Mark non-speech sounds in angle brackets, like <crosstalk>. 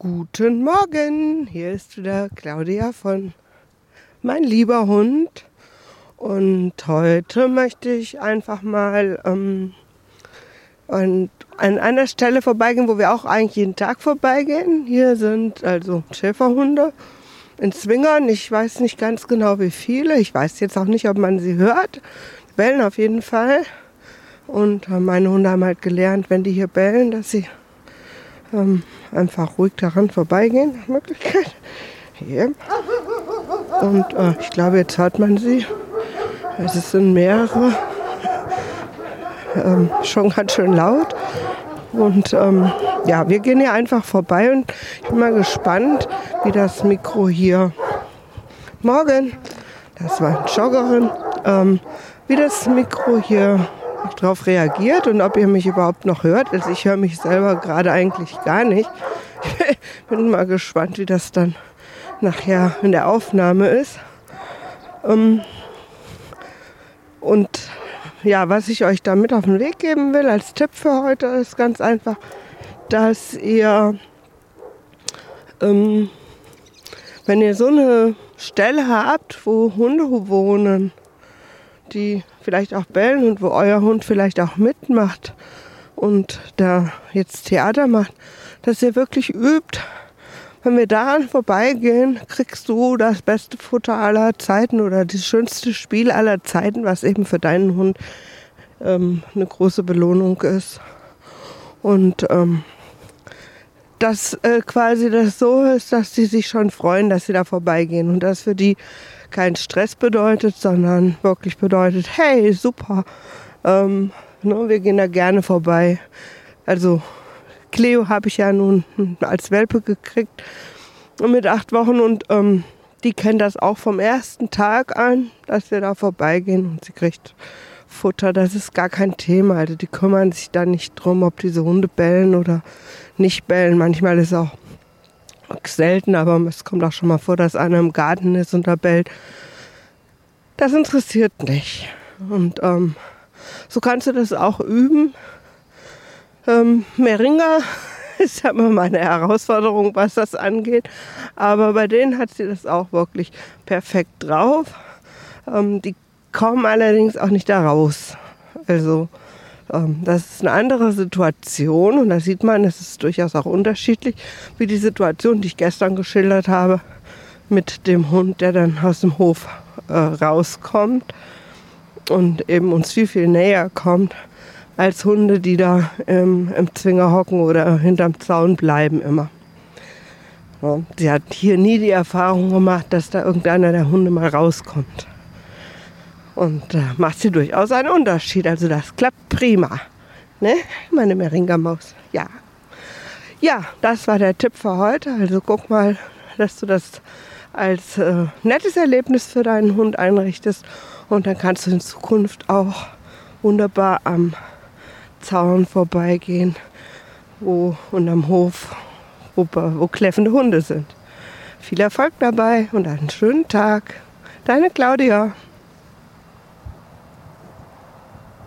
Guten Morgen, hier ist wieder Claudia von Mein lieber Hund. Und heute möchte ich einfach mal ähm, an einer Stelle vorbeigehen, wo wir auch eigentlich jeden Tag vorbeigehen. Hier sind also Schäferhunde in Zwingern. Ich weiß nicht ganz genau wie viele. Ich weiß jetzt auch nicht, ob man sie hört. Bellen auf jeden Fall. Und meine Hunde haben halt gelernt, wenn die hier bellen, dass sie ähm, einfach ruhig daran vorbeigehen, nach Möglichkeit. Hier. Und äh, ich glaube, jetzt hört man sie. Es sind mehrere. Ähm, schon ganz schön laut. Und ähm, ja, wir gehen hier einfach vorbei und ich bin mal gespannt, wie das Mikro hier morgen, das war Joggerin, ähm, wie das Mikro hier darauf reagiert und ob ihr mich überhaupt noch hört. Also ich höre mich selber gerade eigentlich gar nicht. Ich <laughs> bin mal gespannt, wie das dann nachher in der Aufnahme ist. Ähm, und ja, was ich euch damit auf den Weg geben will als Tipp für heute ist ganz einfach, dass ihr, ähm, wenn ihr so eine Stelle habt, wo Hunde wohnen, die vielleicht auch bellen und wo euer Hund vielleicht auch mitmacht und da jetzt Theater macht, dass ihr wirklich übt. Wenn wir daran vorbeigehen, kriegst du das beste Futter aller Zeiten oder das schönste Spiel aller Zeiten, was eben für deinen Hund ähm, eine große Belohnung ist. Und ähm, dass äh, quasi das so ist, dass sie sich schon freuen, dass sie da vorbeigehen und das für die kein Stress bedeutet, sondern wirklich bedeutet, hey, super, ähm, ne, wir gehen da gerne vorbei. Also Cleo habe ich ja nun als Welpe gekriegt mit acht Wochen und ähm, die kennt das auch vom ersten Tag an, dass wir da vorbeigehen und sie kriegt Futter. Das ist gar kein Thema. Also die kümmern sich da nicht drum, ob diese Hunde bellen oder nicht bellen. Manchmal ist auch selten, aber es kommt auch schon mal vor, dass einer im Garten ist und da bellt. Das interessiert nicht. Und ähm, so kannst du das auch üben. Ähm, Meringa <laughs> ist ja immer meine Herausforderung, was das angeht. Aber bei denen hat sie das auch wirklich perfekt drauf. Ähm, die kommen allerdings auch nicht da raus. Also ähm, das ist eine andere Situation und da sieht man, es ist durchaus auch unterschiedlich, wie die Situation, die ich gestern geschildert habe, mit dem Hund, der dann aus dem Hof äh, rauskommt und eben uns viel, viel näher kommt, als Hunde, die da ähm, im Zwinger hocken oder hinterm Zaun bleiben immer. Sie hat hier nie die Erfahrung gemacht, dass da irgendeiner der Hunde mal rauskommt. Und äh, macht sie durchaus einen Unterschied. Also das klappt prima. Ne? Meine Meringa-Maus. Ja. Ja, das war der Tipp für heute. Also guck mal, dass du das als äh, nettes Erlebnis für deinen Hund einrichtest. Und dann kannst du in Zukunft auch wunderbar am Zaun vorbeigehen wo, und am Hof, wo, wo kläffende Hunde sind. Viel Erfolg dabei und einen schönen Tag. Deine Claudia.